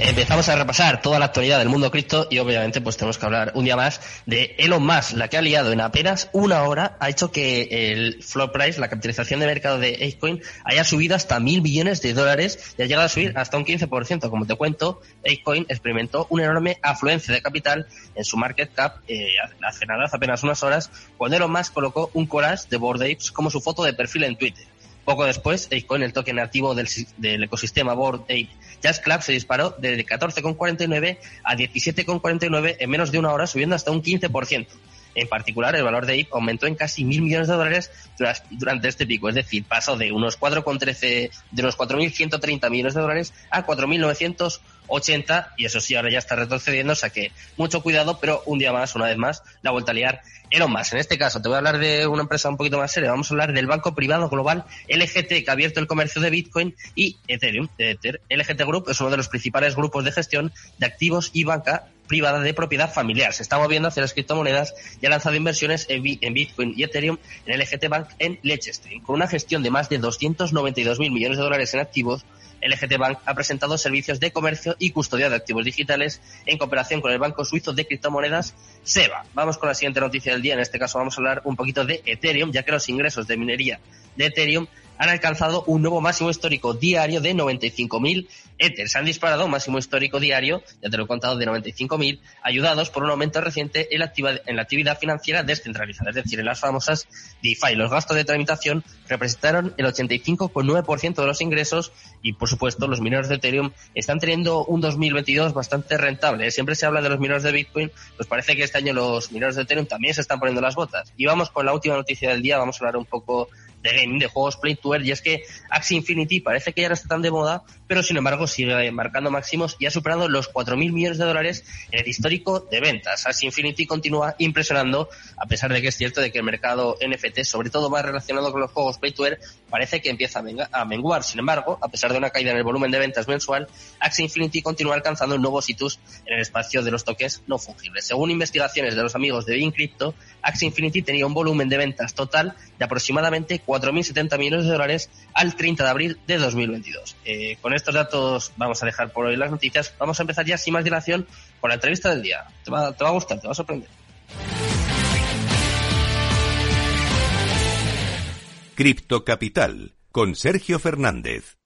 Empezamos a repasar toda la actualidad del mundo cripto y obviamente pues tenemos que hablar un día más de Elon Musk, la que ha liado en apenas una hora, ha hecho que el floor price, la capitalización de mercado de Apecoin, haya subido hasta mil billones de dólares y ha llegado a subir hasta un 15%. Como te cuento, Apecoin experimentó una enorme afluencia de capital en su market cap eh, hace nada, hace apenas unas horas, cuando Elon Musk colocó un collage de Bored como su foto de perfil en Twitter. Poco después, Apecoin, el token nativo del, ecosistema Bored Ape Jazz Club se disparó de 14,49 a 17,49 en menos de una hora, subiendo hasta un 15%. En particular, el valor de IP aumentó en casi mil millones de dólares durante este pico, es decir, pasó de unos 4,13, de unos 4.130 millones de dólares a 4.980 y eso sí, ahora ya está retrocediendo, o sea que mucho cuidado, pero un día más, una vez más, la vuelta a liar Elon Musk. En este caso, te voy a hablar de una empresa un poquito más seria. Vamos a hablar del banco privado global LGT, que ha abierto el comercio de Bitcoin y Ethereum. Ether. LGT Group es uno de los principales grupos de gestión de activos y banca privada de propiedad familiar. Se está moviendo hacia las criptomonedas y ha lanzado inversiones en, Bitcoin y Ethereum en LGT Bank en Liechtenstein, con una gestión de más de 292 mil millones de dólares en activos LGT Bank ha presentado servicios de comercio y custodia de activos digitales en cooperación con el banco suizo de criptomonedas SEBA. Vamos con la siguiente noticia del día. En este caso vamos a hablar un poquito de Ethereum, ya que los ingresos de minería de Ethereum han alcanzado un nuevo máximo histórico diario de 95.000 Ether. Se han disparado un máximo histórico diario, ya te lo he contado, de 95.000, ayudados por un aumento reciente en la, en la actividad financiera descentralizada, es decir, en las famosas DeFi. Los gastos de tramitación representaron el 85,9% de los ingresos y, por supuesto, los mineros de Ethereum están teniendo un 2022 bastante rentable. Siempre se habla de los mineros de Bitcoin, pues parece que este año los mineros de Ethereum también se están poniendo las botas. Y vamos con la última noticia del día, vamos a hablar un poco de gaming, de juegos Play to Earn, y es que Axie Infinity parece que ya no está tan de moda, pero sin embargo sigue marcando máximos y ha superado los 4.000 millones de dólares en el histórico de ventas. Axie Infinity continúa impresionando, a pesar de que es cierto de que el mercado NFT, sobre todo más relacionado con los juegos Play to Earn, parece que empieza a menguar. Sin embargo, a pesar de una caída en el volumen de ventas mensual, Axie Infinity continúa alcanzando nuevos hitos en el espacio de los toques no fungibles. Según investigaciones de los amigos de Crypto, Axie Infinity tenía un volumen de ventas total de aproximadamente 4.070 millones de dólares al 30 de abril de 2022. Eh, con estos datos vamos a dejar por hoy las noticias. Vamos a empezar ya sin más dilación con la entrevista del día. Te va, a gustar, te va a sorprender. Cripto Capital con Sergio Fernández.